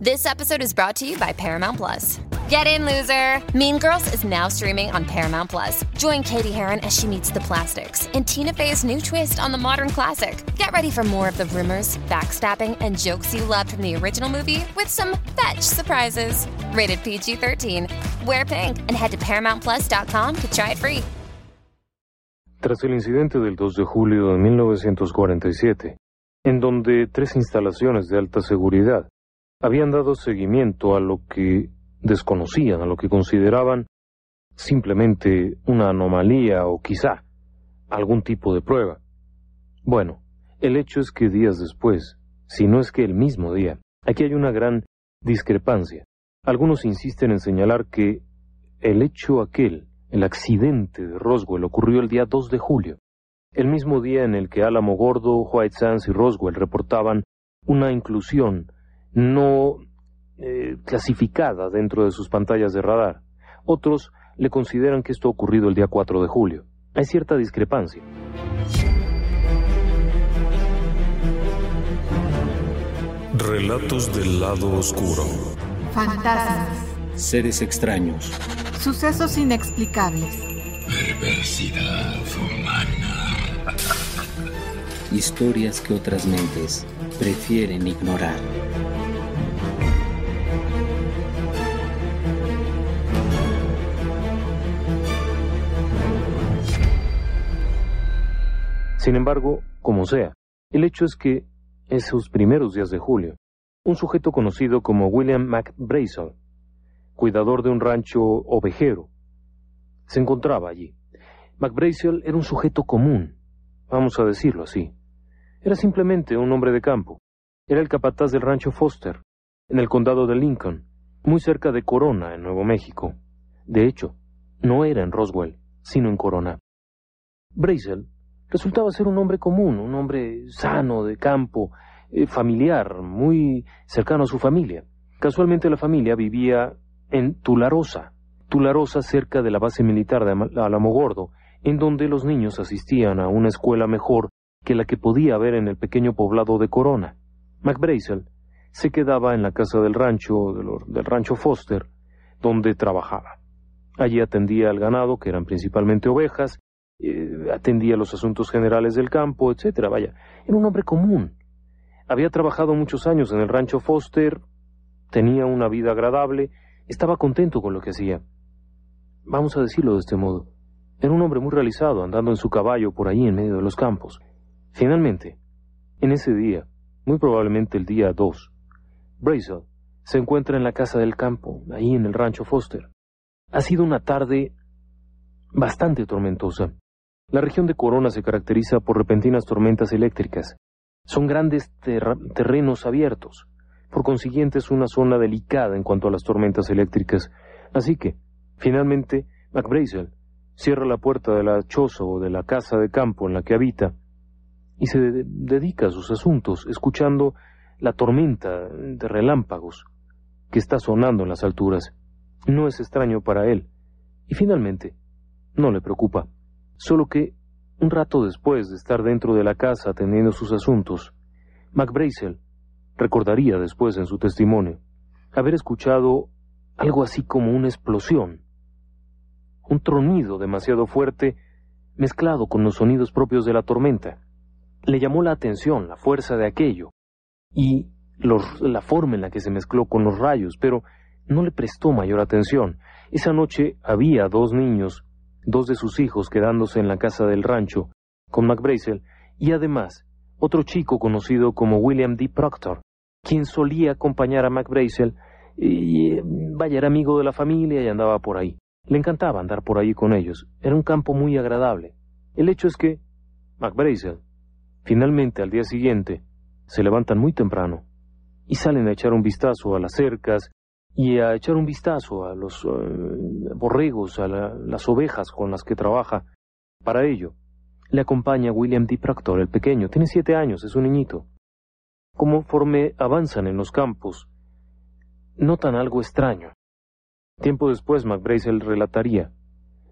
This episode is brought to you by Paramount Plus. Get in, loser! Mean Girls is now streaming on Paramount Plus. Join Katie Heron as she meets the plastics in Tina Fey's new twist on the modern classic. Get ready for more of the rumors, backstabbing, and jokes you loved from the original movie with some fetch surprises. Rated PG 13. Wear pink and head to ParamountPlus.com to try it free. Tras el incidente del 2 de julio de 1947, en donde tres instalaciones de alta seguridad habían dado seguimiento a lo que desconocían, a lo que consideraban simplemente una anomalía o quizá algún tipo de prueba. Bueno, el hecho es que días después, si no es que el mismo día, aquí hay una gran discrepancia. Algunos insisten en señalar que el hecho aquel, el accidente de Roswell, ocurrió el día 2 de julio, el mismo día en el que Álamo Gordo, White Sands y Roswell reportaban una inclusión no eh, clasificada dentro de sus pantallas de radar. Otros le consideran que esto ha ocurrido el día 4 de julio. Hay cierta discrepancia. Relatos del lado oscuro. Fantasmas. Seres extraños. Sucesos inexplicables. Perversidad humana. Historias que otras mentes prefieren ignorar. Sin embargo, como sea, el hecho es que esos primeros días de julio, un sujeto conocido como William McBrazel, cuidador de un rancho ovejero, se encontraba allí. McBrazel era un sujeto común, vamos a decirlo así. Era simplemente un hombre de campo. Era el capataz del rancho Foster, en el condado de Lincoln, muy cerca de Corona, en Nuevo México. De hecho, no era en Roswell, sino en Corona. Brazel resultaba ser un hombre común, un hombre sano, de campo, eh, familiar, muy cercano a su familia. Casualmente la familia vivía en Tularosa, Tularosa cerca de la base militar de Alamogordo, en donde los niños asistían a una escuela mejor que la que podía haber en el pequeño poblado de Corona. McBrazel se quedaba en la casa del rancho, del rancho Foster, donde trabajaba. Allí atendía al ganado, que eran principalmente ovejas, eh, atendía los asuntos generales del campo, etcétera. Vaya, era un hombre común. Había trabajado muchos años en el rancho Foster, tenía una vida agradable, estaba contento con lo que hacía. Vamos a decirlo de este modo. Era un hombre muy realizado, andando en su caballo por ahí en medio de los campos. Finalmente, en ese día, muy probablemente el día 2, Brazel se encuentra en la casa del campo, ahí en el rancho Foster. Ha sido una tarde bastante tormentosa. La región de Corona se caracteriza por repentinas tormentas eléctricas. Son grandes terrenos abiertos. Por consiguiente es una zona delicada en cuanto a las tormentas eléctricas. Así que, finalmente, McBrazel cierra la puerta de la choza o de la casa de campo en la que habita y se dedica a sus asuntos, escuchando la tormenta de relámpagos que está sonando en las alturas. No es extraño para él. Y finalmente, no le preocupa. Solo que, un rato después de estar dentro de la casa atendiendo sus asuntos, McBrazel recordaría después en su testimonio haber escuchado algo así como una explosión, un tronido demasiado fuerte mezclado con los sonidos propios de la tormenta. Le llamó la atención la fuerza de aquello y la forma en la que se mezcló con los rayos, pero no le prestó mayor atención. Esa noche había dos niños dos de sus hijos quedándose en la casa del rancho con McBrazel y además otro chico conocido como William D. Proctor, quien solía acompañar a McBrazel y vaya, era amigo de la familia y andaba por ahí. Le encantaba andar por ahí con ellos. Era un campo muy agradable. El hecho es que McBrazel, finalmente al día siguiente, se levantan muy temprano y salen a echar un vistazo a las cercas y a echar un vistazo a los eh, borregos, a las ovejas con las que trabaja. Para ello, le acompaña William D. Proctor, el pequeño, tiene siete años, es un niñito. Conforme avanzan en los campos, notan algo extraño. Tiempo después, McBrazel relataría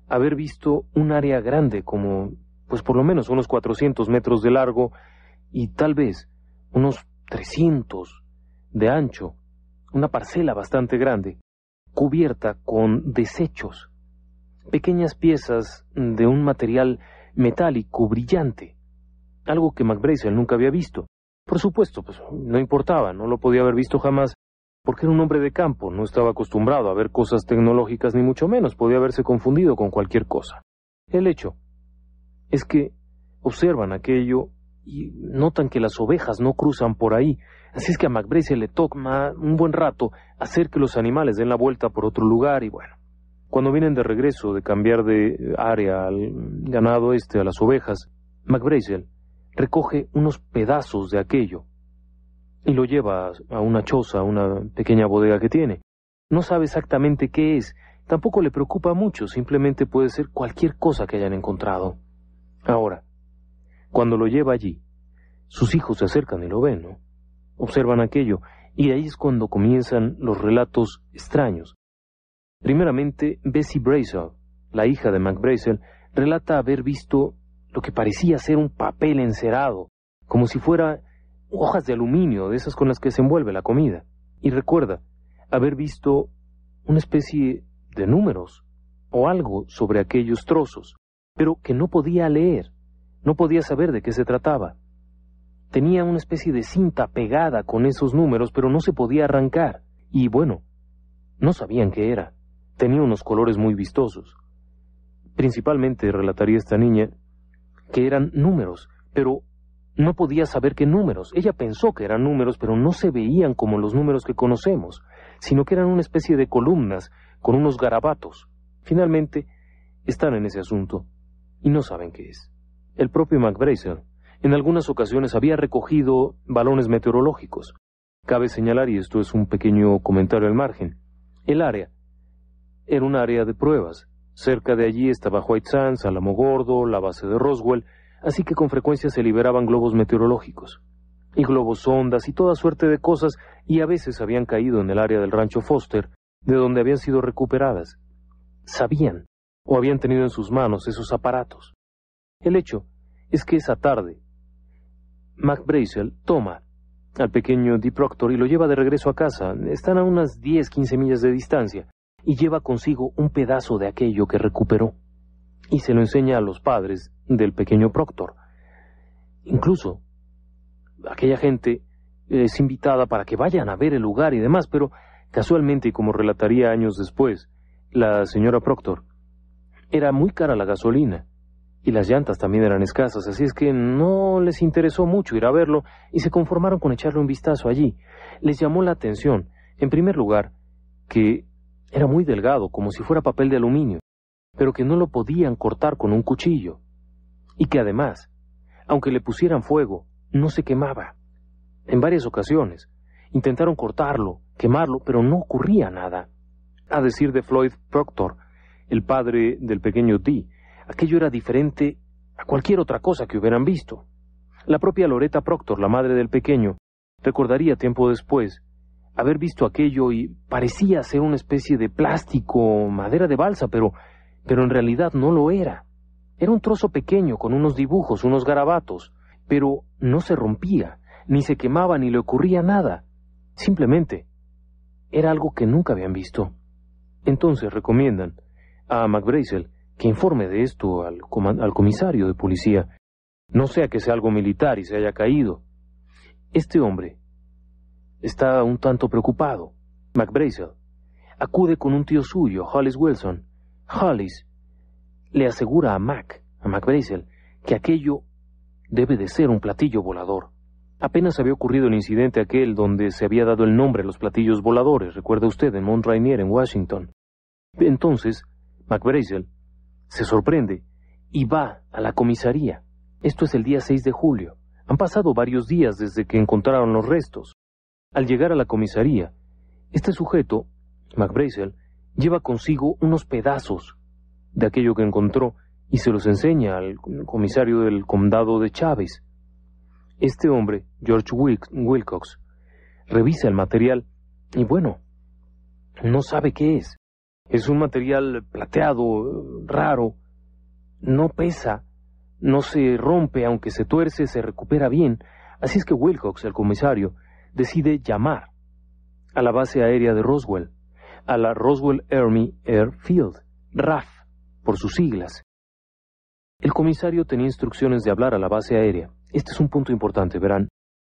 haber visto un área grande, como, pues por lo menos unos 400 metros de largo y tal vez unos 300 de ancho, una parcela bastante grande, cubierta con desechos, pequeñas piezas de un material metálico brillante, algo que McBrazel nunca había visto. Por supuesto, pues no importaba, no lo podía haber visto jamás, porque era un hombre de campo, no estaba acostumbrado a ver cosas tecnológicas ni mucho menos, podía haberse confundido con cualquier cosa. El hecho es que observan aquello y notan que las ovejas no cruzan por ahí, así es que a McBrace le toma un buen rato hacer que los animales den la vuelta por otro lugar y bueno, cuando vienen de regreso de cambiar de área al ganado este, a las ovejas, McBrazel recoge unos pedazos de aquello y lo lleva a una choza, a una pequeña bodega que tiene. No sabe exactamente qué es, tampoco le preocupa mucho, simplemente puede ser cualquier cosa que hayan encontrado. Ahora, cuando lo lleva allí, sus hijos se acercan y lo ven, ¿no? Observan aquello, y ahí es cuando comienzan los relatos extraños. Primeramente, Bessie Brazel, la hija de Mac relata haber visto lo que parecía ser un papel encerado, como si fuera hojas de aluminio, de esas con las que se envuelve la comida. Y recuerda haber visto una especie de números o algo sobre aquellos trozos, pero que no podía leer, no podía saber de qué se trataba. Tenía una especie de cinta pegada con esos números, pero no se podía arrancar. Y bueno, no sabían qué era. Tenía unos colores muy vistosos. Principalmente relataría esta niña que eran números, pero no podía saber qué números. Ella pensó que eran números, pero no se veían como los números que conocemos, sino que eran una especie de columnas con unos garabatos. Finalmente, están en ese asunto y no saben qué es. El propio McBracer en algunas ocasiones había recogido balones meteorológicos. Cabe señalar, y esto es un pequeño comentario al margen, el área era un área de pruebas. Cerca de allí estaba White Sands, Alamo Gordo, la base de Roswell, así que con frecuencia se liberaban globos meteorológicos, y globos sondas y toda suerte de cosas, y a veces habían caído en el área del rancho Foster, de donde habían sido recuperadas. Sabían, o habían tenido en sus manos esos aparatos. El hecho es que esa tarde, Mac toma al pequeño Deep Proctor y lo lleva de regreso a casa. Están a unas 10, 15 millas de distancia y lleva consigo un pedazo de aquello que recuperó y se lo enseña a los padres del pequeño Proctor. Incluso aquella gente es invitada para que vayan a ver el lugar y demás, pero casualmente, como relataría años después, la señora Proctor, era muy cara la gasolina y las llantas también eran escasas, así es que no les interesó mucho ir a verlo y se conformaron con echarle un vistazo allí. Les llamó la atención, en primer lugar, que era muy delgado, como si fuera papel de aluminio, pero que no lo podían cortar con un cuchillo, y que además, aunque le pusieran fuego, no se quemaba. En varias ocasiones intentaron cortarlo, quemarlo, pero no ocurría nada. A decir de Floyd Proctor, el padre del pequeño Dee, aquello era diferente a cualquier otra cosa que hubieran visto. La propia Loretta Proctor, la madre del pequeño, recordaría tiempo después haber visto aquello y parecía ser una especie de plástico, madera de balsa, pero, pero en realidad no lo era. Era un trozo pequeño con unos dibujos, unos garabatos, pero no se rompía, ni se quemaba, ni le ocurría nada. Simplemente era algo que nunca habían visto. Entonces recomiendan a McBrazel que informe de esto al, al comisario de policía, no sea que sea algo militar y se haya caído. Este hombre Está un tanto preocupado. McBrazel acude con un tío suyo, Hollis Wilson. Hollis le asegura a Mac, a McBrazel, que aquello debe de ser un platillo volador. Apenas había ocurrido el incidente aquel donde se había dado el nombre a los platillos voladores, recuerda usted, en Mount Rainier, en Washington. Entonces, McBrazel se sorprende y va a la comisaría. Esto es el día 6 de julio. Han pasado varios días desde que encontraron los restos. Al llegar a la comisaría, este sujeto, McBrazel, lleva consigo unos pedazos de aquello que encontró y se los enseña al comisario del condado de Chávez. Este hombre, George Wilcox, revisa el material y bueno, no sabe qué es. Es un material plateado, raro, no pesa, no se rompe, aunque se tuerce, se recupera bien. Así es que Wilcox, el comisario, decide llamar a la base aérea de Roswell, a la Roswell Army Airfield, RAF, por sus siglas. El comisario tenía instrucciones de hablar a la base aérea. Este es un punto importante, verán.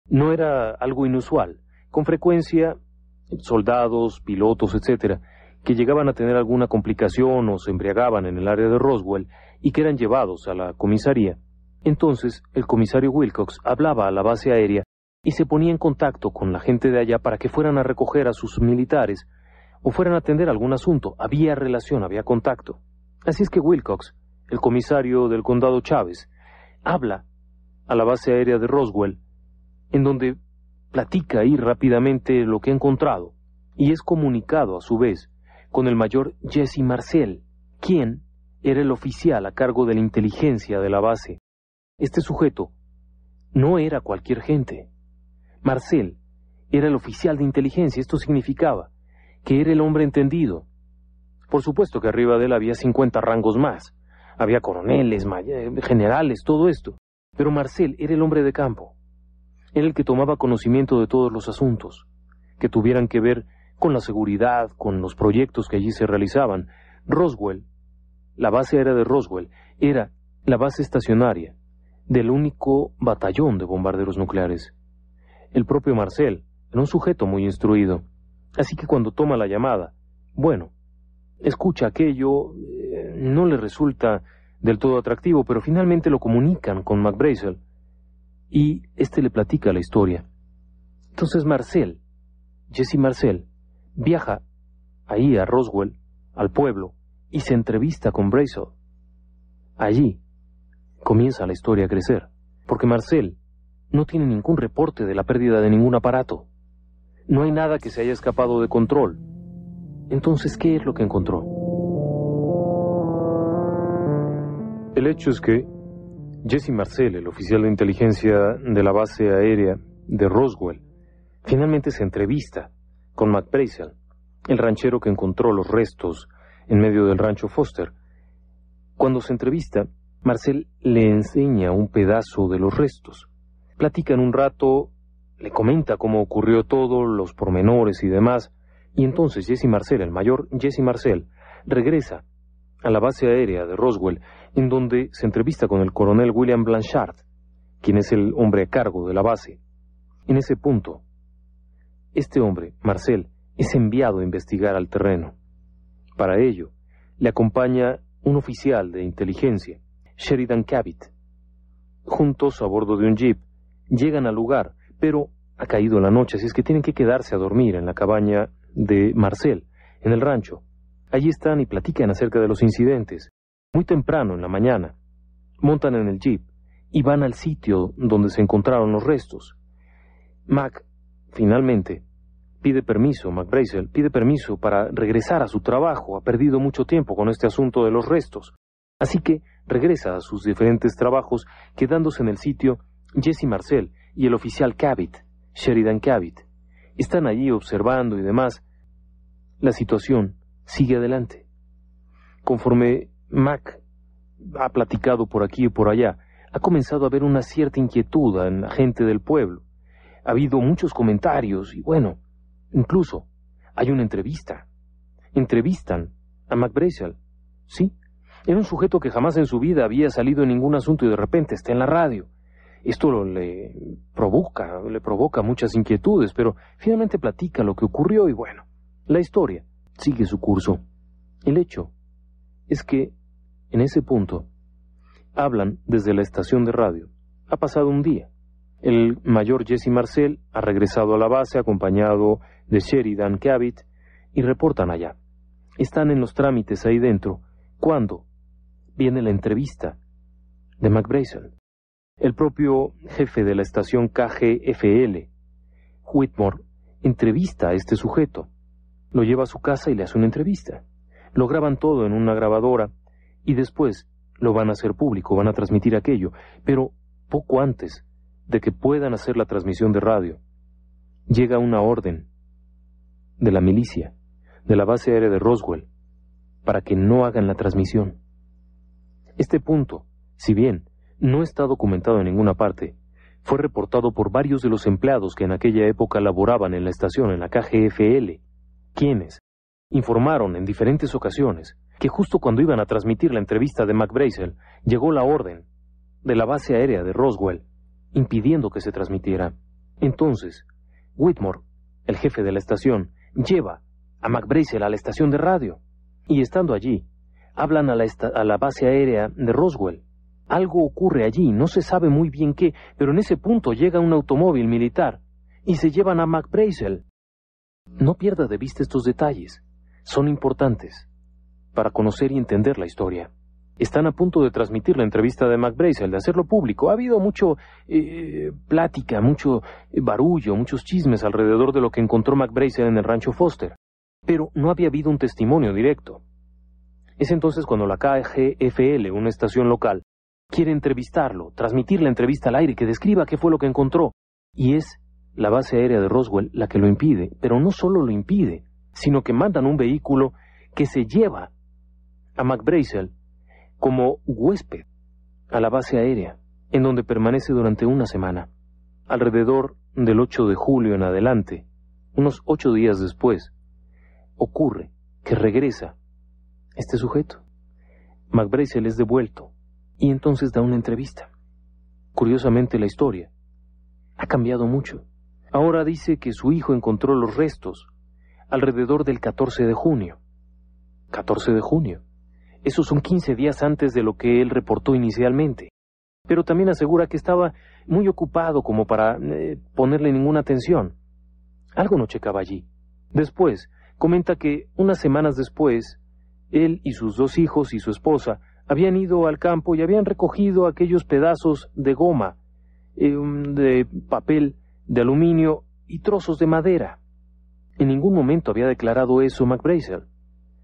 No era algo inusual. Con frecuencia, soldados, pilotos, etcétera, que llegaban a tener alguna complicación o se embriagaban en el área de Roswell y que eran llevados a la comisaría. Entonces, el comisario Wilcox hablaba a la base aérea y se ponía en contacto con la gente de allá para que fueran a recoger a sus militares o fueran a atender algún asunto. Había relación, había contacto. Así es que Wilcox, el comisario del condado Chávez, habla a la base aérea de Roswell, en donde platica ahí rápidamente lo que ha encontrado y es comunicado a su vez con el mayor Jesse Marcel, quien era el oficial a cargo de la inteligencia de la base. Este sujeto no era cualquier gente. Marcel era el oficial de inteligencia. Esto significaba que era el hombre entendido. Por supuesto que arriba de él había 50 rangos más. Había coroneles, generales, todo esto. Pero Marcel era el hombre de campo. Era el que tomaba conocimiento de todos los asuntos que tuvieran que ver con la seguridad, con los proyectos que allí se realizaban. Roswell, la base aérea de Roswell, era la base estacionaria del único batallón de bombarderos nucleares. El propio Marcel era un sujeto muy instruido, así que cuando toma la llamada, bueno, escucha aquello, eh, no le resulta del todo atractivo, pero finalmente lo comunican con McBrazel y éste le platica la historia. Entonces Marcel, Jesse Marcel, viaja ahí a Roswell, al pueblo, y se entrevista con Brazel. Allí comienza la historia a crecer, porque Marcel no tiene ningún reporte de la pérdida de ningún aparato. No hay nada que se haya escapado de control. Entonces, ¿qué es lo que encontró? El hecho es que Jesse Marcel, el oficial de inteligencia de la base aérea de Roswell, finalmente se entrevista con Mac el ranchero que encontró los restos en medio del rancho Foster. Cuando se entrevista, Marcel le enseña un pedazo de los restos. Platican un rato, le comenta cómo ocurrió todo, los pormenores y demás, y entonces Jesse Marcel, el mayor Jesse Marcel, regresa a la base aérea de Roswell, en donde se entrevista con el coronel William Blanchard, quien es el hombre a cargo de la base. En ese punto, este hombre, Marcel, es enviado a investigar al terreno. Para ello, le acompaña un oficial de inteligencia, Sheridan Cabot. Juntos, a bordo de un jeep, llegan al lugar, pero ha caído la noche, así es que tienen que quedarse a dormir en la cabaña de Marcel, en el rancho. Allí están y platican acerca de los incidentes. Muy temprano, en la mañana, montan en el jeep y van al sitio donde se encontraron los restos. Mac Finalmente, pide permiso, McBrazel pide permiso para regresar a su trabajo. Ha perdido mucho tiempo con este asunto de los restos. Así que regresa a sus diferentes trabajos, quedándose en el sitio Jesse Marcel y el oficial Cabot, Sheridan Cabot. Están allí observando y demás. La situación sigue adelante. Conforme Mac ha platicado por aquí y por allá, ha comenzado a haber una cierta inquietud en la gente del pueblo ha habido muchos comentarios y bueno, incluso hay una entrevista. Entrevistan a McBrazel. Sí, era un sujeto que jamás en su vida había salido en ningún asunto y de repente está en la radio. Esto le provoca, le provoca muchas inquietudes, pero finalmente platica lo que ocurrió y bueno, la historia sigue su curso. El hecho es que en ese punto hablan desde la estación de radio. Ha pasado un día. El mayor Jesse Marcel ha regresado a la base acompañado de Sheridan Cabot y reportan allá. Están en los trámites ahí dentro cuando viene la entrevista de McBrazel. El propio jefe de la estación KGFL, Whitmore, entrevista a este sujeto. Lo lleva a su casa y le hace una entrevista. Lo graban todo en una grabadora y después lo van a hacer público, van a transmitir aquello. Pero poco antes de que puedan hacer la transmisión de radio, llega una orden de la milicia, de la base aérea de Roswell, para que no hagan la transmisión. Este punto, si bien no está documentado en ninguna parte, fue reportado por varios de los empleados que en aquella época laboraban en la estación, en la KGFL, quienes informaron en diferentes ocasiones que justo cuando iban a transmitir la entrevista de McBrazel, llegó la orden de la base aérea de Roswell, impidiendo que se transmitiera. Entonces, Whitmore, el jefe de la estación, lleva a McBrazel a la estación de radio, y estando allí, hablan a la, a la base aérea de Roswell. Algo ocurre allí, no se sabe muy bien qué, pero en ese punto llega un automóvil militar y se llevan a McBrazel. No pierda de vista estos detalles, son importantes para conocer y entender la historia. Están a punto de transmitir la entrevista de McBrazel, de hacerlo público. Ha habido mucho eh, plática, mucho barullo, muchos chismes alrededor de lo que encontró McBrazel en el rancho Foster, pero no había habido un testimonio directo. Es entonces cuando la KGFL, una estación local, quiere entrevistarlo, transmitir la entrevista al aire, que describa qué fue lo que encontró. Y es la base aérea de Roswell la que lo impide, pero no solo lo impide, sino que mandan un vehículo que se lleva a McBrazel como huésped a la base aérea, en donde permanece durante una semana. Alrededor del 8 de julio en adelante, unos ocho días después, ocurre que regresa este sujeto. McBrazel es devuelto y entonces da una entrevista. Curiosamente la historia ha cambiado mucho. Ahora dice que su hijo encontró los restos alrededor del 14 de junio. 14 de junio. Esos son 15 días antes de lo que él reportó inicialmente. Pero también asegura que estaba muy ocupado como para eh, ponerle ninguna atención. Algo no checaba allí. Después, comenta que unas semanas después, él y sus dos hijos y su esposa habían ido al campo y habían recogido aquellos pedazos de goma, eh, de papel, de aluminio y trozos de madera. En ningún momento había declarado eso McBrazel.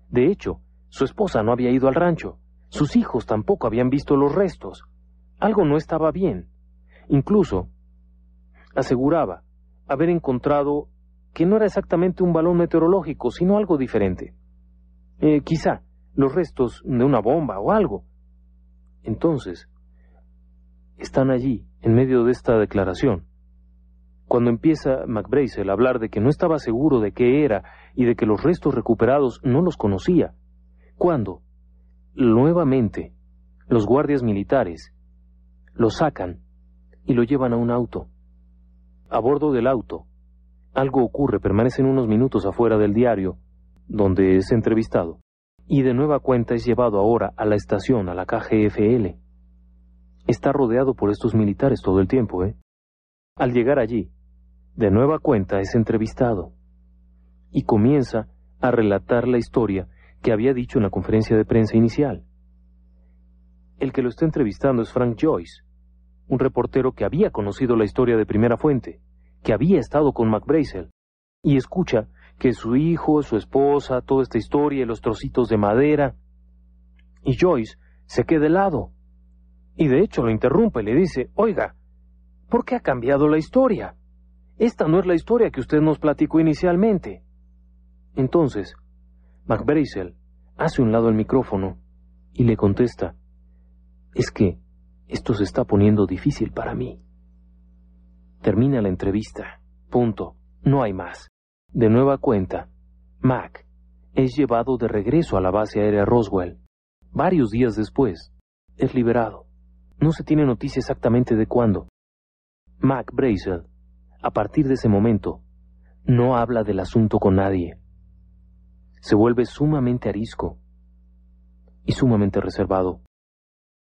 De hecho, su esposa no había ido al rancho. Sus hijos tampoco habían visto los restos. Algo no estaba bien. Incluso, aseguraba haber encontrado que no era exactamente un balón meteorológico, sino algo diferente. Eh, quizá los restos de una bomba o algo. Entonces, están allí, en medio de esta declaración. Cuando empieza McBrazel a hablar de que no estaba seguro de qué era y de que los restos recuperados no los conocía, cuando, nuevamente, los guardias militares lo sacan y lo llevan a un auto. A bordo del auto, algo ocurre, permanecen unos minutos afuera del diario, donde es entrevistado, y de nueva cuenta es llevado ahora a la estación, a la KGFL. Está rodeado por estos militares todo el tiempo, ¿eh? Al llegar allí, de nueva cuenta es entrevistado, y comienza a relatar la historia que había dicho en la conferencia de prensa inicial. El que lo está entrevistando es Frank Joyce, un reportero que había conocido la historia de primera fuente, que había estado con McBrazel, y escucha que su hijo, su esposa, toda esta historia y los trocitos de madera. Y Joyce se queda helado. Y de hecho lo interrumpe y le dice, oiga, ¿por qué ha cambiado la historia? Esta no es la historia que usted nos platicó inicialmente. Entonces, McBrazel hace un lado el micrófono y le contesta, es que esto se está poniendo difícil para mí. Termina la entrevista. Punto. No hay más. De nueva cuenta, Mac es llevado de regreso a la base aérea Roswell. Varios días después, es liberado. No se tiene noticia exactamente de cuándo. Mac Brazel, a partir de ese momento, no habla del asunto con nadie se vuelve sumamente arisco y sumamente reservado.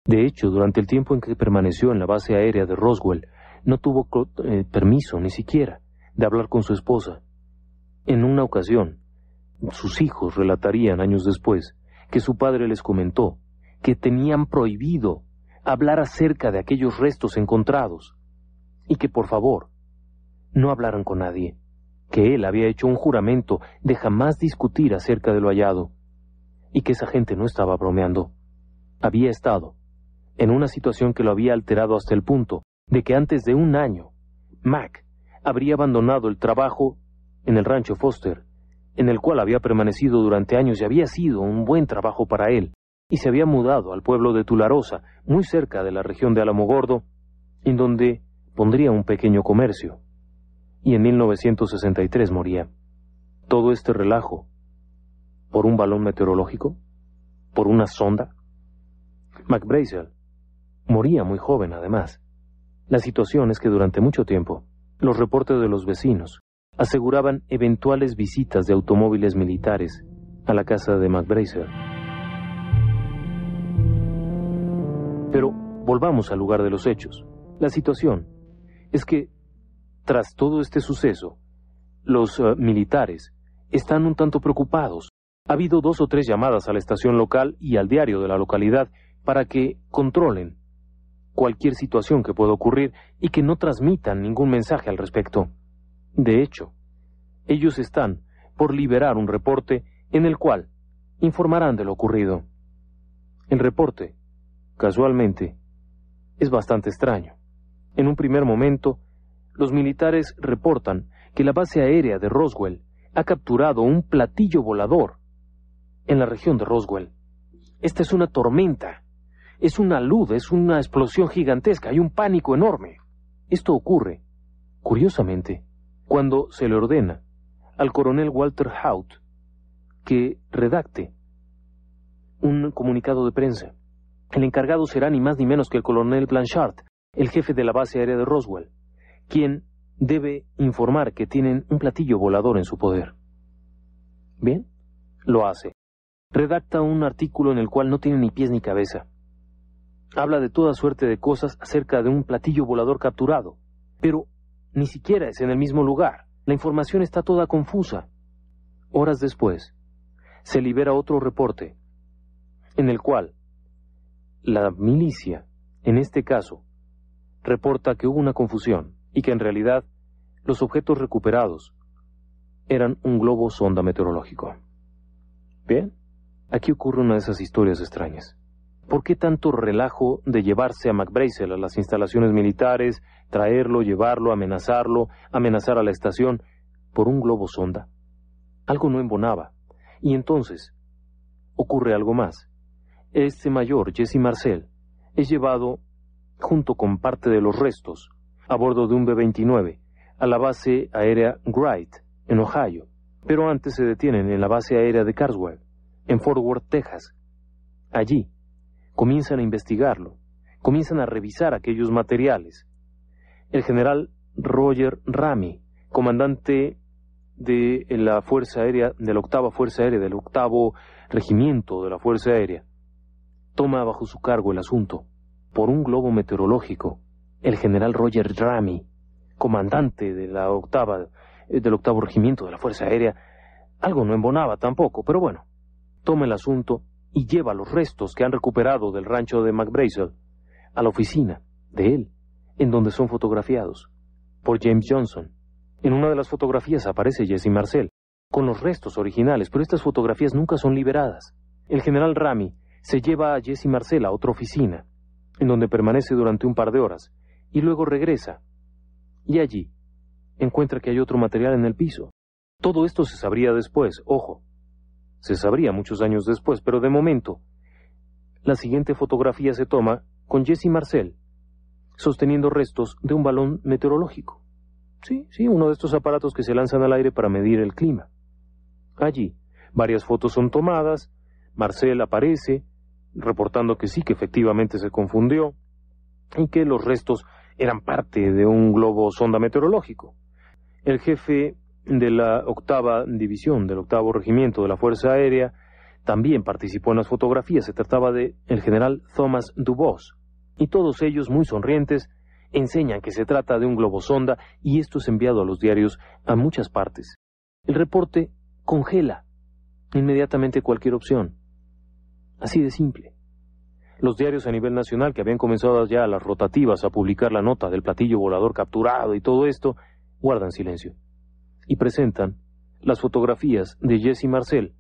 De hecho, durante el tiempo en que permaneció en la base aérea de Roswell, no tuvo eh, permiso ni siquiera de hablar con su esposa. En una ocasión, sus hijos relatarían años después que su padre les comentó que tenían prohibido hablar acerca de aquellos restos encontrados y que por favor no hablaran con nadie que él había hecho un juramento de jamás discutir acerca de lo hallado, y que esa gente no estaba bromeando. Había estado en una situación que lo había alterado hasta el punto de que antes de un año, Mac habría abandonado el trabajo en el rancho Foster, en el cual había permanecido durante años y había sido un buen trabajo para él, y se había mudado al pueblo de Tularosa, muy cerca de la región de Alamogordo, en donde pondría un pequeño comercio. Y en 1963 moría. Todo este relajo, ¿por un balón meteorológico? ¿Por una sonda? McBrazel moría muy joven, además. La situación es que durante mucho tiempo, los reportes de los vecinos aseguraban eventuales visitas de automóviles militares a la casa de McBrazel. Pero volvamos al lugar de los hechos. La situación es que, tras todo este suceso, los eh, militares están un tanto preocupados. Ha habido dos o tres llamadas a la estación local y al diario de la localidad para que controlen cualquier situación que pueda ocurrir y que no transmitan ningún mensaje al respecto. De hecho, ellos están por liberar un reporte en el cual informarán de lo ocurrido. El reporte Casualmente, es bastante extraño. En un primer momento, los militares reportan que la base aérea de Roswell ha capturado un platillo volador en la región de Roswell. Esta es una tormenta, es una luz, es una explosión gigantesca, hay un pánico enorme. Esto ocurre, curiosamente, cuando se le ordena al coronel Walter Haut que redacte un comunicado de prensa. El encargado será ni más ni menos que el coronel Blanchard, el jefe de la base aérea de Roswell, quien debe informar que tienen un platillo volador en su poder. Bien, lo hace. Redacta un artículo en el cual no tiene ni pies ni cabeza. Habla de toda suerte de cosas acerca de un platillo volador capturado, pero ni siquiera es en el mismo lugar. La información está toda confusa. Horas después, se libera otro reporte, en el cual la milicia, en este caso, reporta que hubo una confusión y que en realidad los objetos recuperados eran un globo sonda meteorológico. Bien, aquí ocurre una de esas historias extrañas. ¿Por qué tanto relajo de llevarse a McBrazel a las instalaciones militares, traerlo, llevarlo, amenazarlo, amenazar a la estación por un globo sonda? Algo no embonaba. Y entonces ocurre algo más. Este mayor, Jesse Marcel, es llevado, junto con parte de los restos, a bordo de un B-29, a la base aérea Wright, en Ohio, pero antes se detienen en la base aérea de Carswell, en Fort Worth, Texas. Allí, comienzan a investigarlo, comienzan a revisar aquellos materiales. El general Roger Rami, comandante de la Fuerza Aérea, de la octava Fuerza Aérea, del octavo regimiento de la Fuerza Aérea, toma bajo su cargo el asunto. Por un globo meteorológico, el general Roger Ramy, comandante de la octava, eh, del octavo regimiento de la Fuerza Aérea, algo no embonaba tampoco, pero bueno, toma el asunto y lleva los restos que han recuperado del rancho de McBrazel a la oficina de él, en donde son fotografiados por James Johnson. En una de las fotografías aparece Jesse Marcel, con los restos originales, pero estas fotografías nunca son liberadas. El general Ramy se lleva a Jesse Marcel a otra oficina, en donde permanece durante un par de horas, y luego regresa. Y allí encuentra que hay otro material en el piso. Todo esto se sabría después, ojo. Se sabría muchos años después, pero de momento, la siguiente fotografía se toma con Jesse Marcel, sosteniendo restos de un balón meteorológico. Sí, sí, uno de estos aparatos que se lanzan al aire para medir el clima. Allí, varias fotos son tomadas, Marcel aparece, reportando que sí, que efectivamente se confundió y que los restos eran parte de un globo sonda meteorológico. El jefe de la octava división, del octavo regimiento de la Fuerza Aérea, también participó en las fotografías. Se trataba de el general Thomas Dubos. Y todos ellos, muy sonrientes, enseñan que se trata de un globo sonda y esto es enviado a los diarios a muchas partes. El reporte congela inmediatamente cualquier opción. Así de simple. Los diarios a nivel nacional, que habían comenzado ya las rotativas a publicar la nota del platillo volador capturado y todo esto, guardan silencio. y presentan las fotografías de Jesse Marcel,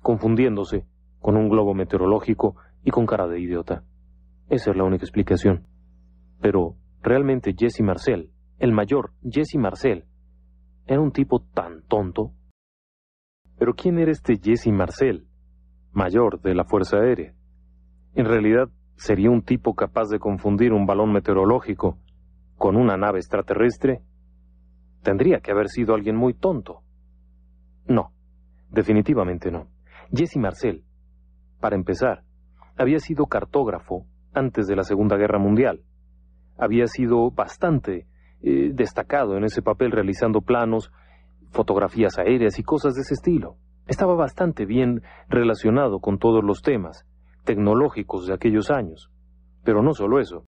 confundiéndose con un globo meteorológico y con cara de idiota. Esa es la única explicación. Pero realmente Jesse Marcel, el mayor Jesse Marcel, era un tipo tan tonto. Pero ¿quién era este Jesse Marcel, mayor de la Fuerza Aérea? En realidad, sería un tipo capaz de confundir un balón meteorológico con una nave extraterrestre. Tendría que haber sido alguien muy tonto. No, definitivamente no. Jesse Marcel, para empezar, había sido cartógrafo antes de la Segunda Guerra Mundial. Había sido bastante eh, destacado en ese papel realizando planos, fotografías aéreas y cosas de ese estilo. Estaba bastante bien relacionado con todos los temas tecnológicos de aquellos años. Pero no solo eso.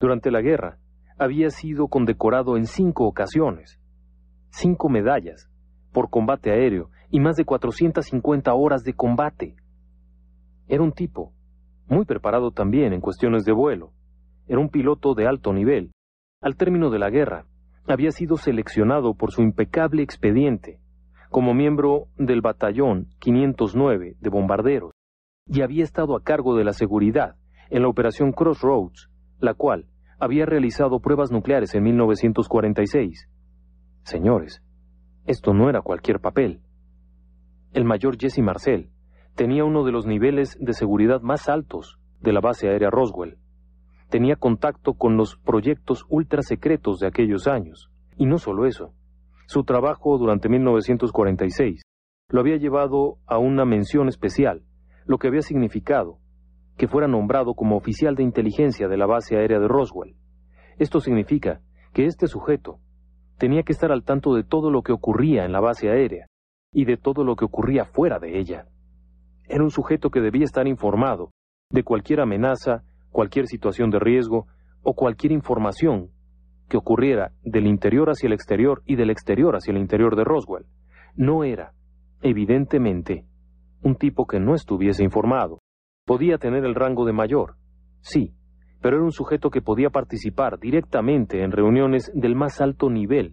Durante la guerra, había sido condecorado en cinco ocasiones. Cinco medallas por combate aéreo y más de 450 horas de combate. Era un tipo muy preparado también en cuestiones de vuelo. Era un piloto de alto nivel. Al término de la guerra, había sido seleccionado por su impecable expediente como miembro del batallón 509 de bombarderos y había estado a cargo de la seguridad en la operación Crossroads, la cual había realizado pruebas nucleares en 1946. Señores, esto no era cualquier papel. El mayor Jesse Marcel tenía uno de los niveles de seguridad más altos de la base aérea Roswell. Tenía contacto con los proyectos ultra secretos de aquellos años. Y no solo eso, su trabajo durante 1946 lo había llevado a una mención especial, lo que había significado que fuera nombrado como oficial de inteligencia de la base aérea de Roswell. Esto significa que este sujeto tenía que estar al tanto de todo lo que ocurría en la base aérea y de todo lo que ocurría fuera de ella. Era un sujeto que debía estar informado de cualquier amenaza, cualquier situación de riesgo o cualquier información que ocurriera del interior hacia el exterior y del exterior hacia el interior de Roswell. No era, evidentemente, un tipo que no estuviese informado. Podía tener el rango de mayor, sí, pero era un sujeto que podía participar directamente en reuniones del más alto nivel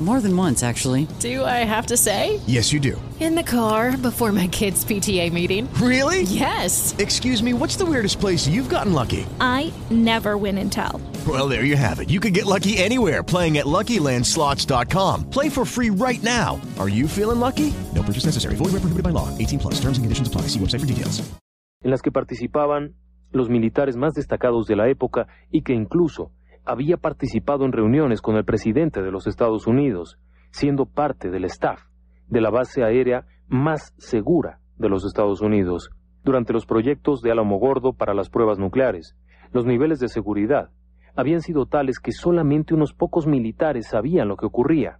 More than once, actually. Do I have to say? Yes, you do. In the car before my kids' PTA meeting. Really? Yes. Excuse me, what's the weirdest place you've gotten lucky? I never win and tell. Well, there you have it. You can get lucky anywhere playing at LuckyLandSlots.com. Play for free right now. Are you feeling lucky? No purchase necessary. Void where prohibited by law. 18 plus. Terms and conditions apply. See website for details. En las que participaban los militares más destacados de la época y que incluso había participado en reuniones con el presidente de los Estados Unidos, siendo parte del staff de la base aérea más segura de los Estados Unidos. Durante los proyectos de Álamo Gordo para las pruebas nucleares, los niveles de seguridad habían sido tales que solamente unos pocos militares sabían lo que ocurría.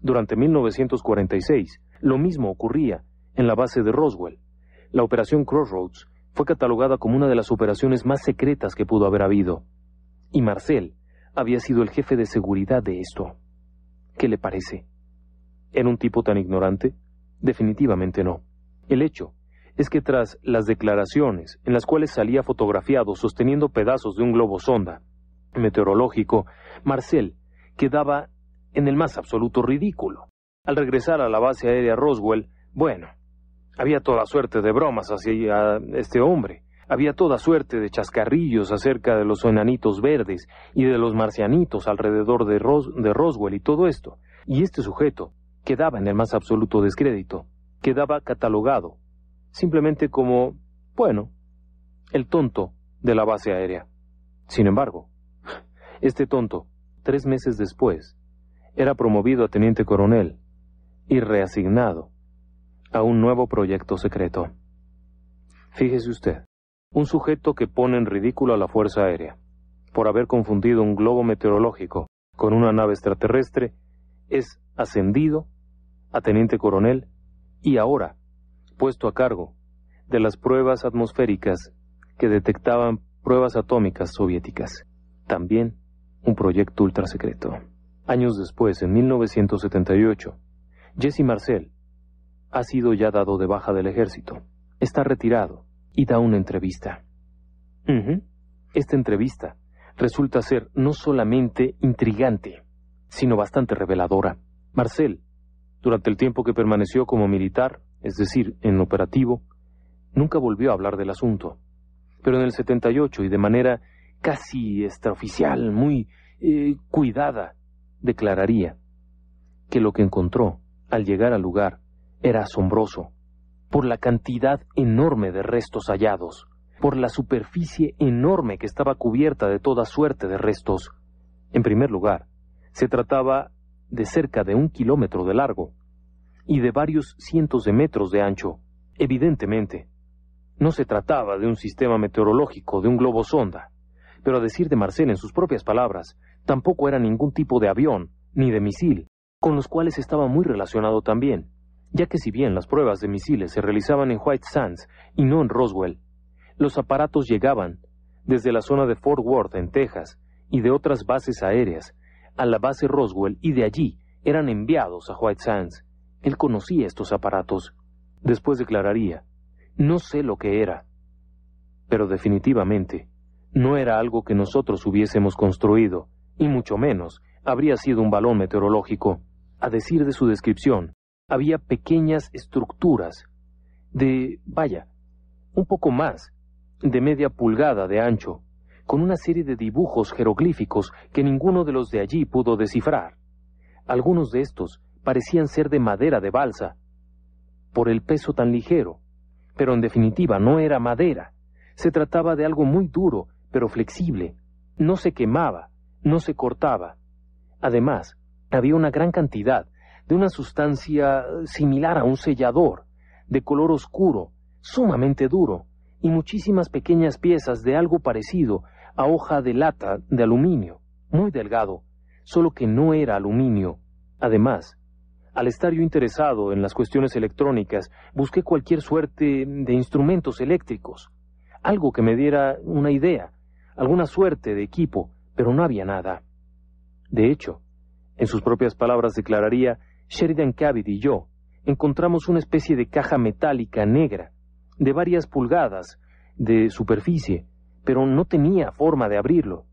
Durante 1946, lo mismo ocurría en la base de Roswell. La operación Crossroads fue catalogada como una de las operaciones más secretas que pudo haber habido. Y Marcel había sido el jefe de seguridad de esto. ¿Qué le parece? ¿Era un tipo tan ignorante? Definitivamente no. El hecho es que tras las declaraciones en las cuales salía fotografiado sosteniendo pedazos de un globo sonda meteorológico, Marcel quedaba en el más absoluto ridículo. Al regresar a la base aérea Roswell, bueno, había toda suerte de bromas hacia este hombre. Había toda suerte de chascarrillos acerca de los enanitos verdes y de los marcianitos alrededor de, Roswell y todo esto. Y este sujeto quedaba en el más absoluto descrédito, quedaba catalogado, simplemente como, bueno, el tonto de la base aérea. Sin embargo, este tonto, tres meses después, era promovido a teniente coronel y reasignado a un nuevo proyecto secreto. Fíjese usted, Un sujeto que pone en ridículo a la Fuerza Aérea por haber confundido un globo meteorológico con una nave extraterrestre es ascendido a teniente coronel y ahora puesto a cargo de las pruebas atmosféricas que detectaban pruebas atómicas soviéticas. También un proyecto ultrasecreto. Años después, en 1978, Jesse Marcel ha sido ya dado de baja del ejército. Está retirado y da una entrevista. Esta entrevista resulta ser no solamente intrigante, sino bastante reveladora. Marcel, durante el tiempo que permaneció como militar, es decir, en operativo, nunca volvió a hablar del asunto. Pero en el 78 y de manera casi extraoficial, muy eh, cuidada, declararía que lo que encontró al llegar al lugar era asombroso, por la cantidad enorme de restos hallados, por la superficie enorme que estaba cubierta de toda suerte de restos. En primer lugar, se trataba de cerca de un kilómetro de largo y de varios cientos de metros de ancho. Evidentemente, no se trataba de un sistema meteorológico, de un globo sonda, pero a decir de Marcel en sus propias palabras, tampoco era ningún tipo de avión, ni de misil, con los cuales estaba muy relacionado también, ya que si bien las pruebas de misiles se realizaban en White Sands y no en Roswell, los aparatos llegaban desde la zona de Fort Worth, en Texas, y de otras bases aéreas, a la base Roswell y de allí eran enviados a White Sands. Él conocía estos aparatos. Después declararía, no sé lo que era, pero definitivamente no era algo que nosotros hubiésemos construido, y mucho menos habría sido un balón meteorológico. A decir de su descripción, había pequeñas estructuras de, vaya, un poco más de media pulgada de ancho, con una serie de dibujos jeroglíficos que ninguno de los de allí pudo descifrar. Algunos de estos parecían ser de madera de balsa, por el peso tan ligero, pero en definitiva no era madera. Se trataba de algo muy duro, pero flexible. No se quemaba, no se cortaba. Además, había una gran cantidad de una sustancia similar a un sellador, de color oscuro, sumamente duro, y muchísimas pequeñas piezas de algo parecido a hoja de lata de aluminio, muy delgado, solo que no era aluminio. Además, al estar yo interesado en las cuestiones electrónicas, busqué cualquier suerte de instrumentos eléctricos, algo que me diera una idea, alguna suerte de equipo, pero no había nada. De hecho, en sus propias palabras declararía, Sheridan Cavitt y yo encontramos una especie de caja metálica negra, de varias pulgadas de superficie, pero no tenía forma de abrirlo.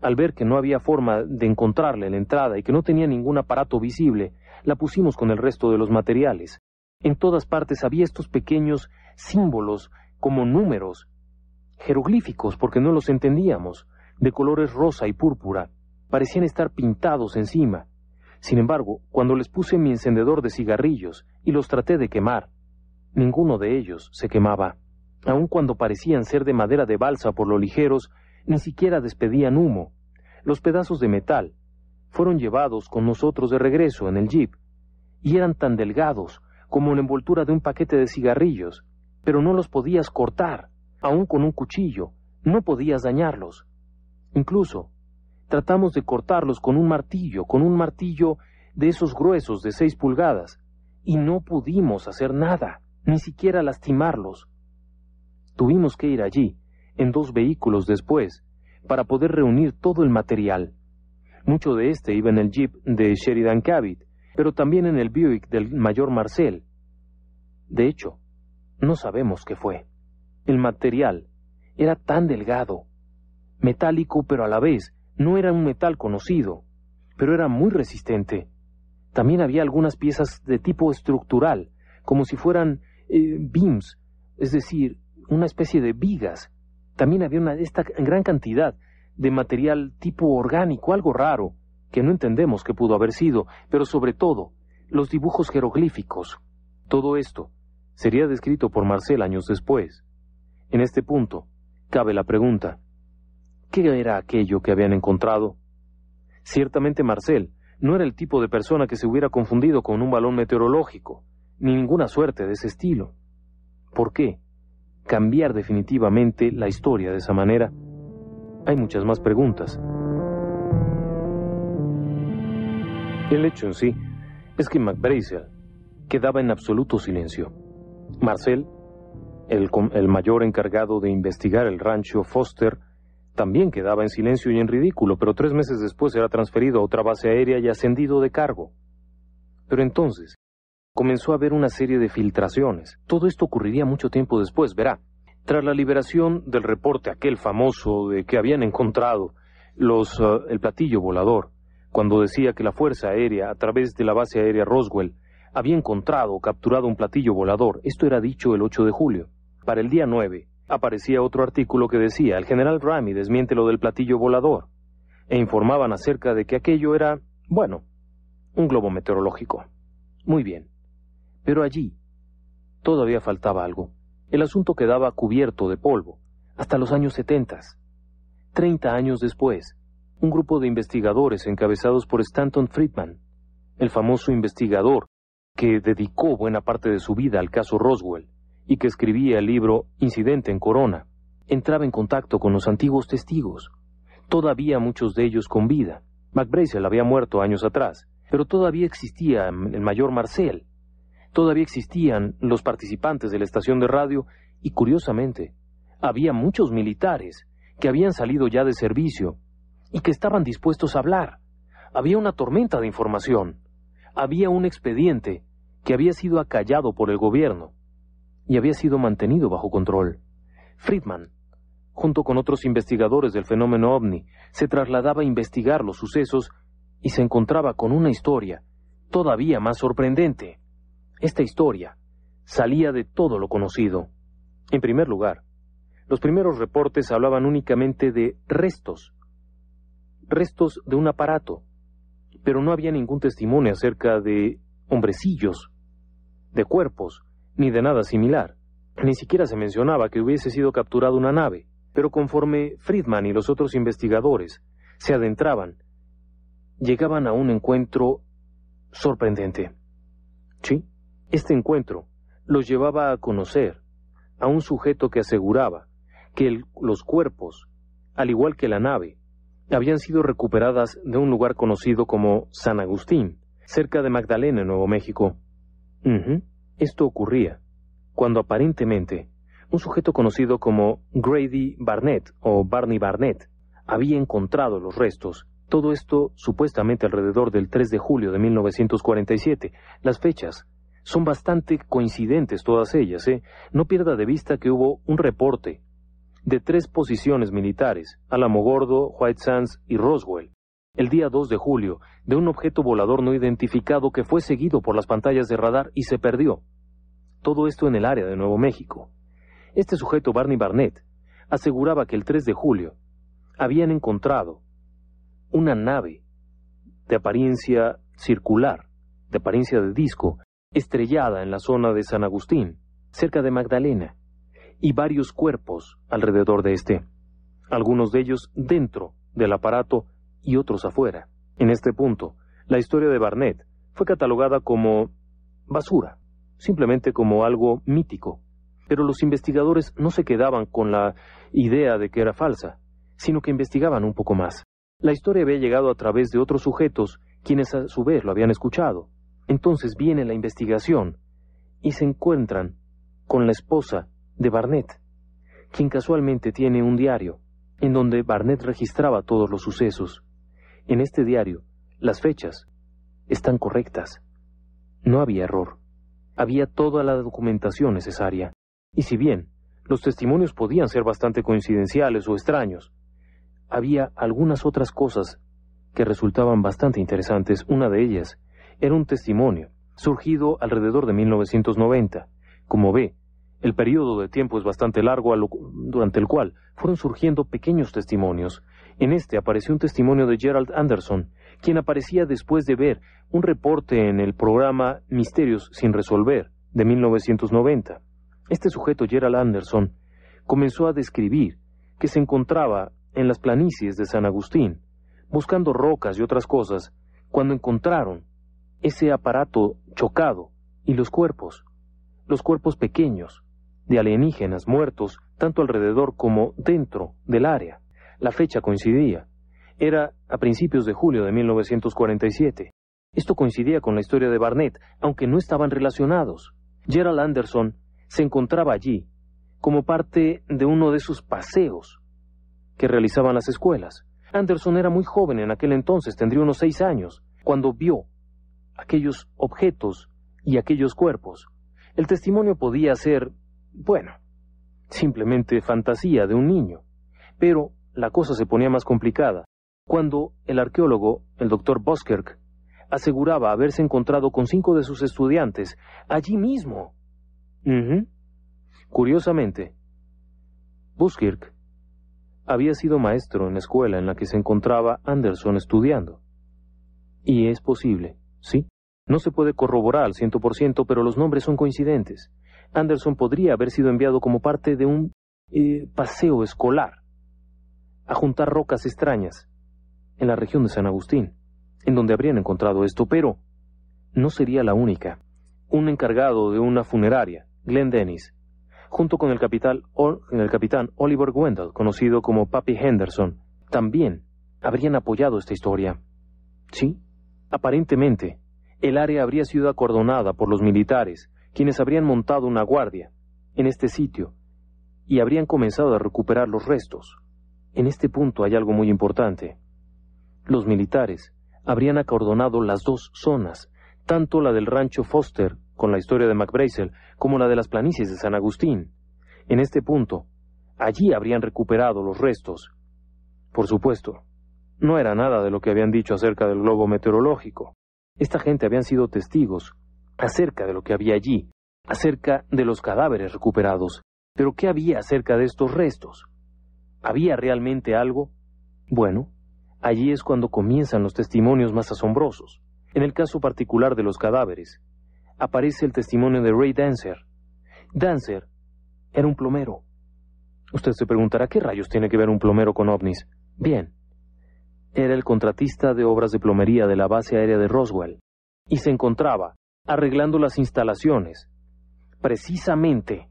Al ver que no había forma de encontrarle la entrada y que no tenía ningún aparato visible, la pusimos con el resto de los materiales. En todas partes había estos pequeños símbolos como números, jeroglíficos porque no los entendíamos, de colores rosa y púrpura, parecían estar pintados encima. Sin embargo, cuando les puse mi encendedor de cigarrillos y los traté de quemar, ninguno de ellos se quemaba. Aun cuando parecían ser de madera de balsa por lo ligeros, ni siquiera despedían humo. Los pedazos de metal fueron llevados con nosotros de regreso en el jeep, y eran tan delgados como la envoltura de un paquete de cigarrillos, pero no los podías cortar, aun con un cuchillo, no podías dañarlos. Incluso, tratamos de cortarlos con un martillo, con un martillo de esos gruesos de seis pulgadas, y no pudimos hacer nada, ni siquiera lastimarlos. Tuvimos que ir allí, en dos vehículos después, para poder reunir todo el material. Mucho de este iba en el jeep de Sheridan Cavitt, pero también en el Buick del mayor Marcel. De hecho, no sabemos qué fue. El material era tan delgado, metálico, pero a la vez no era un metal conocido, pero era muy resistente. También había algunas piezas de tipo estructural, como si fueran eh, beams, es decir, una especie de vigas. También había una, esta gran cantidad de material tipo orgánico, algo raro, que no entendemos qué pudo haber sido, pero sobre todo, los dibujos jeroglíficos. Todo esto sería descrito por Marcel años después. En este punto, cabe la pregunta, ¿Qué era aquello que habían encontrado? Ciertamente Marcel no era el tipo de persona que se hubiera confundido con un balón meteorológico, ni ninguna suerte de ese estilo. ¿Por qué? cambiar definitivamente la historia de esa manera, hay muchas más preguntas. El hecho en sí es que McBrazel quedaba en absoluto silencio. Marcel, el, el, mayor encargado de investigar el rancho Foster, también quedaba en silencio y en ridículo, pero tres meses después era transferido a otra base aérea y ascendido de cargo. Pero entonces comenzó a haber una serie de filtraciones. Todo esto ocurriría mucho tiempo después, verá. Tras la liberación del reporte aquel famoso de que habían encontrado los, uh, el platillo volador, cuando decía que la Fuerza Aérea, a través de la base aérea Roswell, había encontrado o capturado un platillo volador. Esto era dicho el 8 de julio. Para el día 9, aparecía otro artículo que decía, el general Rami desmiente lo del platillo volador, e informaban acerca de que aquello era, bueno, un globo meteorológico. Muy bien. Pero allí todavía faltaba algo. El asunto quedaba cubierto de polvo hasta los años setentas. Treinta años después, un grupo de investigadores encabezados por Stanton Friedman, el famoso investigador que dedicó buena parte de su vida al caso Roswell y que escribía el libro Incidente en Corona, entraba en contacto con los antiguos testigos, todavía muchos de ellos con vida. McBrazel había muerto años atrás, pero todavía existía el mayor Marcel, todavía existían los participantes de la estación de radio y, curiosamente, había muchos militares que habían salido ya de servicio y que estaban dispuestos a hablar. Había una tormenta de información. Había un expediente que había sido acallado por el gobierno y había sido mantenido bajo control. Friedman, junto con otros investigadores del fenómeno ovni, se trasladaba a investigar los sucesos y se encontraba con una historia todavía más sorprendente. Esta historia salía de todo lo conocido. En primer lugar, los primeros reportes hablaban únicamente de restos, restos de un aparato, pero no había ningún testimonio acerca de hombrecillos, de cuerpos, ni de nada similar. Ni siquiera se mencionaba que hubiese sido capturada una nave, pero conforme Friedman y los otros investigadores se adentraban, llegaban a un encuentro sorprendente. Sí, este encuentro los llevaba a conocer a un sujeto que aseguraba que los cuerpos, al igual que la nave, habían sido recuperadas de un lugar conocido como San Agustín, cerca de Magdalena, Nuevo México. Esto ocurría cuando aparentemente un sujeto conocido como Grady Barnett o Barney Barnett había encontrado los restos. Todo esto supuestamente alrededor del 3 de julio de 1947. Las fechas son bastante coincidentes todas ellas. ¿eh? No pierda de vista que hubo un reporte de tres posiciones militares, Alamogordo, White Sands y Roswell, el día 2 de julio, de un objeto volador no identificado que fue seguido por las pantallas de radar y se perdió. Todo esto en el área de Nuevo México. Este sujeto, Barney Barnett, aseguraba que el 3 de julio habían encontrado una nave de apariencia circular, de apariencia de disco, estrellada en la zona de San Agustín, cerca de Magdalena, y varios cuerpos alrededor de este, algunos de ellos dentro del aparato y otros afuera. En este punto, la historia de Barnett fue catalogada como basura, simplemente como algo mítico. Pero los investigadores no se quedaban con la idea de que era falsa, sino que investigaban un poco más. La historia había llegado a través de otros sujetos, quienes a su vez lo habían escuchado. Entonces viene la investigación y se encuentran con la esposa de Barnett, quien casualmente tiene un diario en donde Barnett registraba todos los sucesos. En este diario, las fechas están correctas. No había error. Había toda la documentación necesaria. Y si bien los testimonios podían ser bastante coincidenciales o extraños, había algunas otras cosas que resultaban bastante interesantes. Una de ellas era un testimonio surgido alrededor de 1990. Como ve, el periodo de tiempo es bastante largo durante el cual fueron surgiendo pequeños testimonios. En este apareció un testimonio de Gerald Anderson, quien aparecía después de ver un reporte en el programa Misterios sin resolver de 1990. Este sujeto, Gerald Anderson, comenzó a describir que se encontraba en las planicies de San Agustín, buscando rocas y otras cosas, cuando encontraron ese aparato chocado y los cuerpos, los cuerpos pequeños, de alienígenas muertos tanto alrededor como dentro del área. La fecha coincidía. Era a principios de julio de 1947. Esto coincidía con la historia de Barnett, aunque no estaban relacionados. Gerald Anderson se encontraba allí como parte de uno de sus paseos que realizaban las escuelas. Anderson era muy joven en aquel entonces, tendría unos seis años, cuando vio aquellos objetos y aquellos cuerpos. El testimonio podía ser, bueno, simplemente fantasía de un niño. Pero la cosa se ponía más complicada cuando el arqueólogo, el doctor Boskirk, aseguraba haberse encontrado con cinco de sus estudiantes allí mismo. Curiosamente, Boskirk había sido maestro en la escuela en la que se encontraba Anderson estudiando. Y es posible, sí. No se puede corroborar al ciento por ciento, pero los nombres son coincidentes. Anderson podría haber sido enviado como parte de un eh, paseo escolar a juntar rocas extrañas en la región de San Agustín, en donde habrían encontrado esto, pero no sería la única. Un encargado de una funeraria, Glenn Dennis, junto con el, el capitán Oliver Wendell, conocido como Papi Henderson, también habrían apoyado esta historia. Sí, aparentemente, el área habría sido acordonada por los militares, quienes habrían montado una guardia en este sitio y habrían comenzado a recuperar los restos. En este punto hay algo muy importante. Los militares habrían acordonado las dos zonas, tanto la del rancho Foster, con la historia de McBrazel, como la de las planicies de San Agustín. En este punto, allí habrían recuperado los restos. Por supuesto, no era nada de lo que habían dicho acerca del globo meteorológico. Esta gente habían sido testigos acerca de lo que había allí, acerca de los cadáveres recuperados. Pero ¿qué había acerca de estos restos? ¿Había realmente algo? Bueno, allí es cuando comienzan los testimonios más asombrosos. En el caso particular de los cadáveres, aparece el testimonio de Ray Dancer. Dancer era un plomero. Usted se preguntará qué rayos tiene que ver un plomero con ovnis. Bien, era el contratista de obras de plomería de la base aérea de Roswell y se encontraba arreglando las instalaciones, precisamente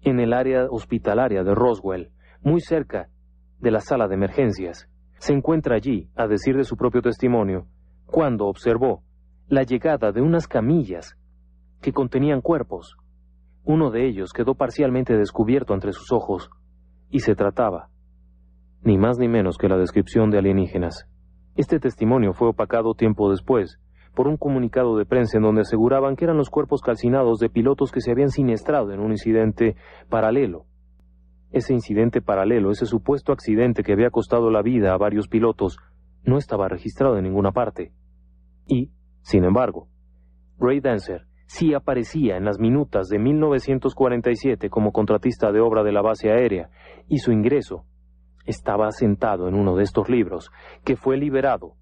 en el área hospitalaria de Roswell, muy cerca de la sala de emergencias. Se encuentra allí, a decir de su propio testimonio, cuando observó la llegada de unas camillas que contenían cuerpos. Uno de ellos quedó parcialmente descubierto entre sus ojos, y se trataba, ni más ni menos que la descripción de alienígenas. Este testimonio fue opacado tiempo después, por un comunicado de prensa en donde aseguraban que eran los cuerpos calcinados de pilotos que se habían siniestrado en un incidente paralelo. Ese incidente paralelo, ese supuesto accidente que había costado la vida a varios pilotos, no estaba registrado en ninguna parte. Y, sin embargo, Ray Dancer sí aparecía en las minutas de 1947 como contratista de obra de la base aérea, y su ingreso estaba asentado en uno de estos libros, que fue liberado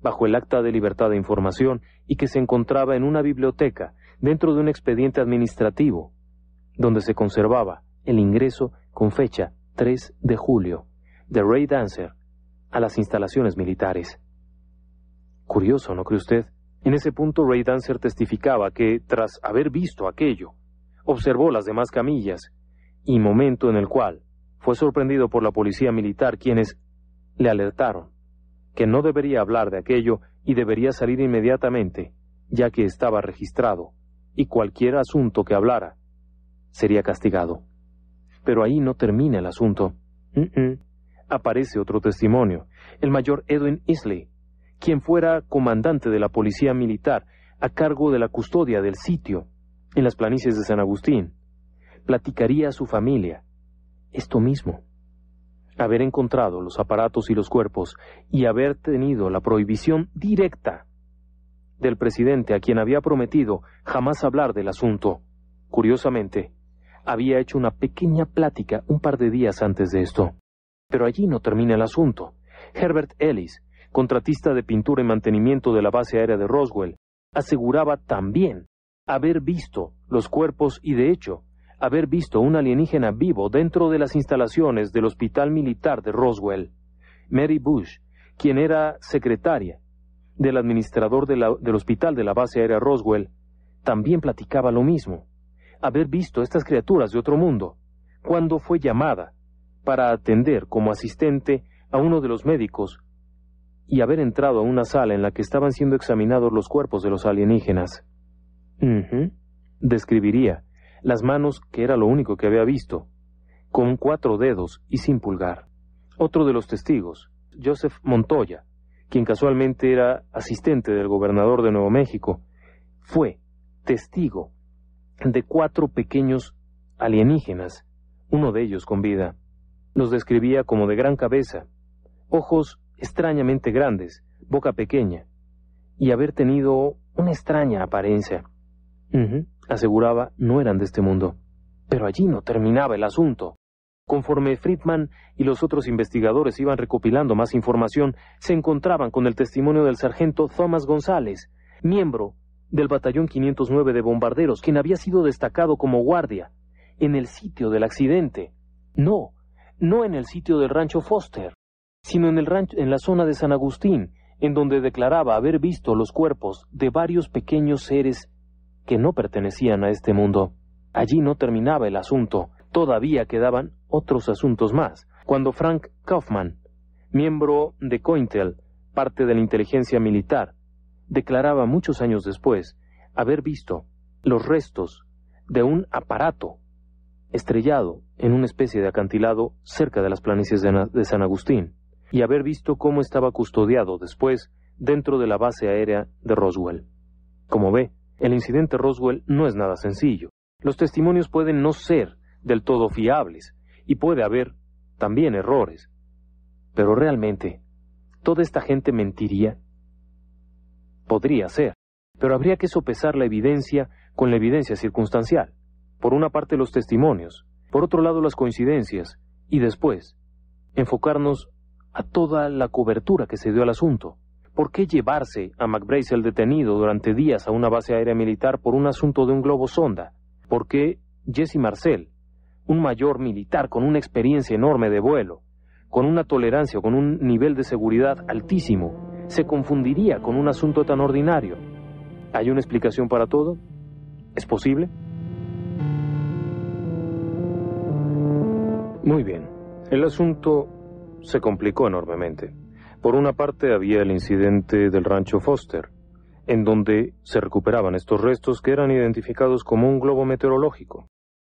bajo el Acta de Libertad de Información y que se encontraba en una biblioteca dentro de un expediente administrativo, donde se conservaba el ingreso con fecha 3 de julio de Ray Dancer a las instalaciones militares. Curioso, ¿no cree usted? En ese punto Ray Dancer testificaba que, tras haber visto aquello, observó las demás camillas, y momento en el cual fue sorprendido por la policía militar quienes le alertaron que no debería hablar de aquello y debería salir inmediatamente, ya que estaba registrado, y cualquier asunto que hablara sería castigado. Pero ahí no termina el asunto. Aparece otro testimonio, el mayor Edwin Isley, quien fuera comandante de la policía militar a cargo de la custodia del sitio en las planicies de San Agustín. Platicaría a su familia esto mismo haber encontrado los aparatos y los cuerpos y haber tenido la prohibición directa del presidente a quien había prometido jamás hablar del asunto. Curiosamente, había hecho una pequeña plática un par de días antes de esto. Pero allí no termina el asunto. Herbert Ellis, contratista de pintura y mantenimiento de la base aérea de Roswell, aseguraba también haber visto los cuerpos y de hecho haber visto un alienígena vivo dentro de las instalaciones del Hospital Militar de Roswell. Mary Bush, quien era secretaria del administrador del hospital de la base aérea Roswell, también platicaba lo mismo. Haber visto estas criaturas de otro mundo, cuando fue llamada para atender como asistente a uno de los médicos y haber entrado a una sala en la que estaban siendo examinados los cuerpos de los alienígenas. Describiría las manos, que era lo único que había visto, con cuatro dedos y sin pulgar. Otro de los testigos, Joseph Montoya, quien casualmente era asistente del gobernador de Nuevo México, fue testigo de cuatro pequeños alienígenas, uno de ellos con vida. Los describía como de gran cabeza, ojos extrañamente grandes, boca pequeña, y haber tenido una extraña apariencia. aseguraba, no eran de este mundo. Pero allí no terminaba el asunto. Conforme Friedman y los otros investigadores iban recopilando más información, se encontraban con el testimonio del sargento Thomas González, miembro del batallón 509 de bombarderos, quien había sido destacado como guardia en el sitio del accidente. No, no en el sitio del rancho Foster, sino en el rancho en la zona de San Agustín, en donde declaraba haber visto los cuerpos de varios pequeños seres que no pertenecían a este mundo. Allí no terminaba el asunto, todavía quedaban otros asuntos más. Cuando Frank Kaufman, miembro de Cointel, parte de la inteligencia militar, declaraba muchos años después haber visto los restos de un aparato estrellado en una especie de acantilado cerca de las planicies de, San Agustín y haber visto cómo estaba custodiado después dentro de la base aérea de Roswell. Como ve, el incidente Roswell no es nada sencillo. Los testimonios pueden no ser del todo fiables y puede haber también errores. Pero realmente, ¿toda esta gente mentiría? Podría ser, pero habría que sopesar la evidencia con la evidencia circunstancial. Por una parte los testimonios, por otro lado las coincidencias, y después enfocarnos a toda la cobertura que se dio al asunto. ¿Por qué llevarse a el detenido durante días a una base aérea militar por un asunto de un globo sonda? ¿Por qué Jesse Marcel, un mayor militar con una experiencia enorme de vuelo, con una tolerancia con un nivel de seguridad altísimo, se confundiría con un asunto tan ordinario. ¿Hay una explicación para todo? ¿Es posible? Muy bien. El asunto se complicó enormemente. Por una parte había el incidente del rancho Foster, en donde se recuperaban estos restos que eran identificados como un globo meteorológico.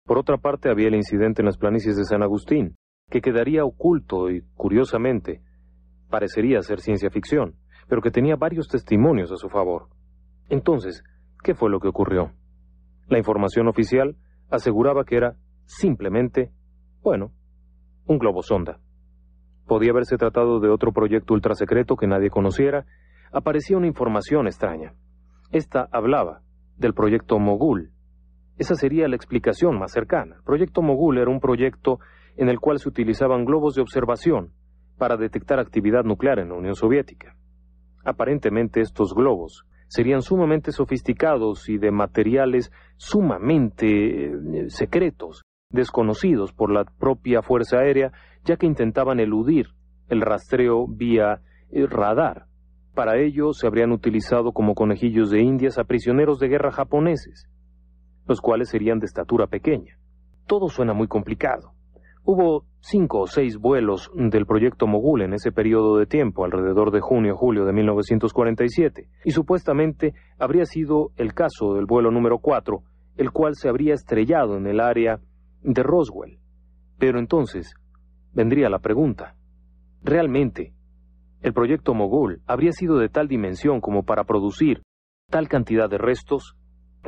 Por otra parte había el incidente en las planicies de San Agustín, que quedaría oculto y, curiosamente, parecería ser ciencia ficción, pero que tenía varios testimonios a su favor. Entonces, ¿qué fue lo que ocurrió? La información oficial aseguraba que era simplemente, bueno, un globo sonda. Podía haberse tratado de otro proyecto ultrasecreto que nadie conociera. Aparecía una información extraña. Esta hablaba del proyecto Mogul. Esa sería la explicación más cercana. El proyecto Mogul era un proyecto en el cual se utilizaban globos de observación para detectar actividad nuclear en la Unión Soviética. Aparentemente estos globos serían sumamente sofisticados y de materiales sumamente eh, secretos, desconocidos por la propia Fuerza Aérea, ya que intentaban eludir el rastreo vía eh, radar. Para ello se habrían utilizado como conejillos de indias a prisioneros de guerra japoneses, los cuales serían de estatura pequeña. Todo suena muy complicado. Hubo cinco o seis vuelos del proyecto Mogul en ese periodo de tiempo, alrededor de junio-julio de 1947, y supuestamente habría sido el caso del vuelo número cuatro, el cual se habría estrellado en el área de Roswell. Pero entonces vendría la pregunta, ¿realmente el proyecto Mogul habría sido de tal dimensión como para producir tal cantidad de restos?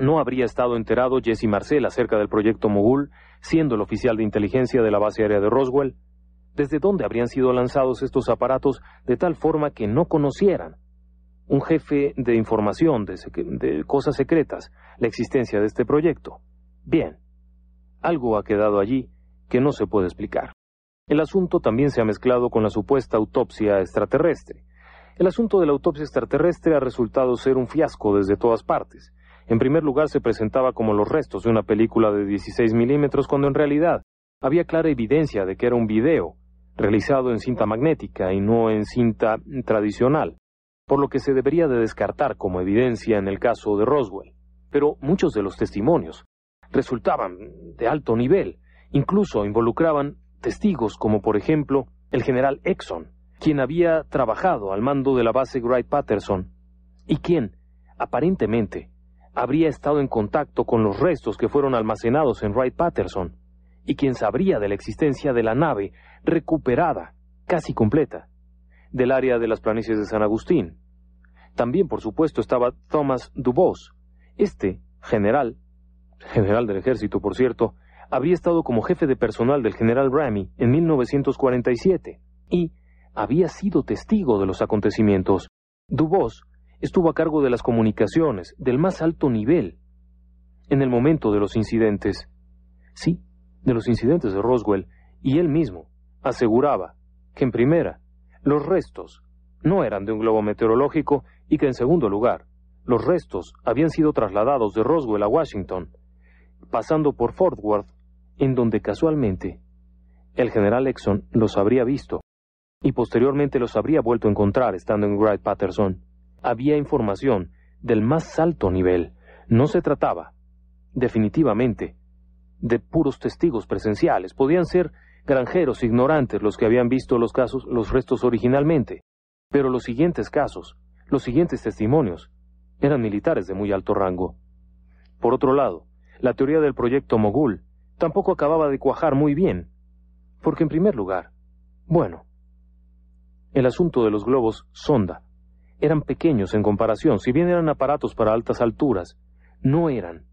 ¿No habría estado enterado Jesse Marcel acerca del proyecto Mogul siendo el oficial de inteligencia de la base aérea de Roswell, desde dónde habrían sido lanzados estos aparatos de tal forma que no conocieran un jefe de información de, cosas secretas la existencia de este proyecto. Bien, algo ha quedado allí que no se puede explicar. El asunto también se ha mezclado con la supuesta autopsia extraterrestre. El asunto de la autopsia extraterrestre ha resultado ser un fiasco desde todas partes. En primer lugar, se presentaba como los restos de una película de 16 milímetros, cuando en realidad había clara evidencia de que era un video, realizado en cinta magnética y no en cinta tradicional, por lo que se debería de descartar como evidencia en el caso de Roswell. Pero muchos de los testimonios resultaban de alto nivel, incluso involucraban testigos como por ejemplo el general Exxon, quien había trabajado al mando de la base Wright Patterson y quien, aparentemente, habría estado en contacto con los restos que fueron almacenados en Wright Patterson y quien sabría de la existencia de la nave recuperada, casi completa, del área de las planicies de San Agustín. También, por supuesto, estaba Thomas Dubos. Este general, general del ejército, por cierto, habría estado como jefe de personal del general Ramy en 1947 y había sido testigo de los acontecimientos. Dubos estuvo a cargo de las comunicaciones del más alto nivel en el momento de los incidentes. Sí, de los incidentes de Roswell, y él mismo aseguraba que en primera, los restos no eran de un globo meteorológico y que en segundo lugar, los restos habían sido trasladados de Roswell a Washington, pasando por Fort Worth, en donde casualmente el general Exxon los habría visto y posteriormente los habría vuelto a encontrar estando en Wright Patterson. Había información del más alto nivel. No se trataba, definitivamente, de puros testigos presenciales. Podían ser granjeros ignorantes los que habían visto los casos, los restos originalmente. Pero los siguientes casos, los siguientes testimonios, eran militares de muy alto rango. Por otro lado, la teoría del proyecto Mogul tampoco acababa de cuajar muy bien, porque en primer lugar, bueno, el asunto de los globos sonda eran pequeños en comparación, si bien eran aparatos para altas alturas, no eran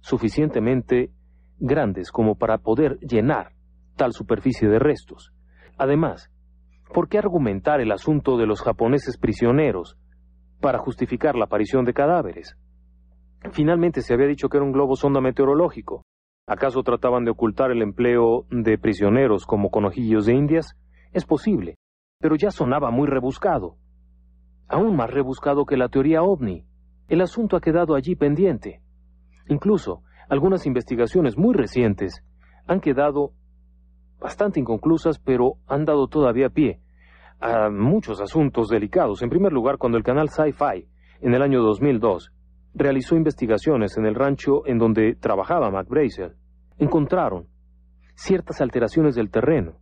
suficientemente grandes como para poder llenar tal superficie de restos. Además, ¿por qué argumentar el asunto de los japoneses prisioneros para justificar la aparición de cadáveres? Finalmente se había dicho que era un globo sonda meteorológico. ¿Acaso trataban de ocultar el empleo de prisioneros como conojillos de indias? Es posible, pero ya sonaba muy rebuscado. Aún más rebuscado que la teoría ovni. El asunto ha quedado allí pendiente. Incluso, algunas investigaciones muy recientes han quedado bastante inconclusas, pero han dado todavía pie a muchos asuntos delicados. En primer lugar, cuando el canal Sci-Fi, en el año 2002, realizó investigaciones en el rancho en donde trabajaba Mac encontraron ciertas alteraciones del terreno,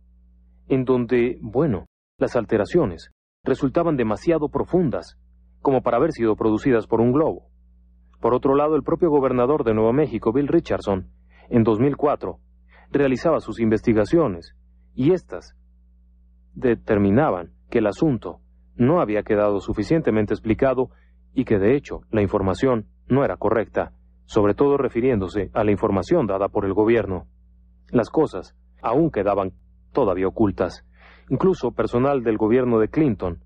en donde, bueno, las alteraciones resultaban demasiado profundas como para haber sido producidas por un globo. Por otro lado, el propio gobernador de Nuevo México, Bill Richardson, en 2004, realizaba sus investigaciones y éstas determinaban que el asunto no había quedado suficientemente explicado y que de hecho la información no era correcta, sobre todo refiriéndose a la información dada por el gobierno. Las cosas aún quedaban todavía ocultas. Incluso personal del gobierno de Clinton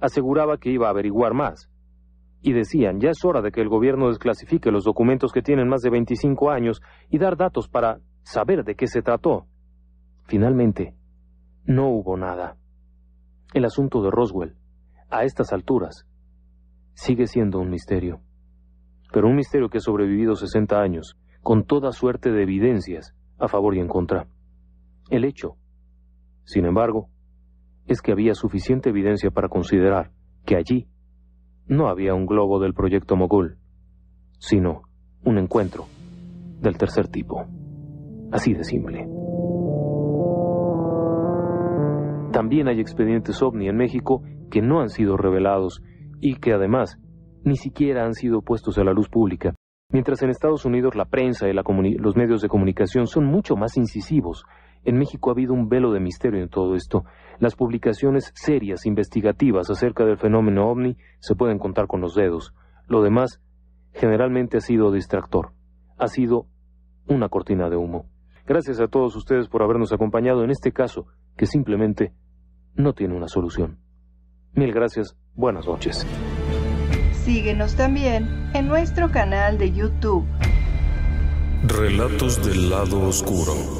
aseguraba que iba a averiguar más, y decían, ya es hora de que el gobierno desclasifique los documentos que tienen más de 25 años y dar datos para saber de qué se trató. Finalmente, no hubo nada. El asunto de Roswell, a estas alturas, sigue siendo un misterio. Pero un misterio que ha sobrevivido 60 años, con toda suerte de evidencias, a favor y en contra. El hecho, sin embargo, es que había suficiente evidencia para considerar que allí no había un globo del proyecto Mogul, sino un encuentro del tercer tipo. Así de simple. También hay expedientes ovni en México que no han sido revelados y que además ni siquiera han sido puestos a la luz pública, mientras en Estados Unidos la prensa y los medios de comunicación son mucho más incisivos. En México ha habido un velo de misterio en todo esto. Las publicaciones serias, investigativas acerca del fenómeno ovni se pueden contar con los dedos. Lo demás generalmente ha sido distractor. Ha sido una cortina de humo. Gracias a todos ustedes por habernos acompañado en este caso que simplemente no tiene una solución. Mil gracias. Buenas noches. Síguenos también en nuestro canal de YouTube. Relatos del lado oscuro.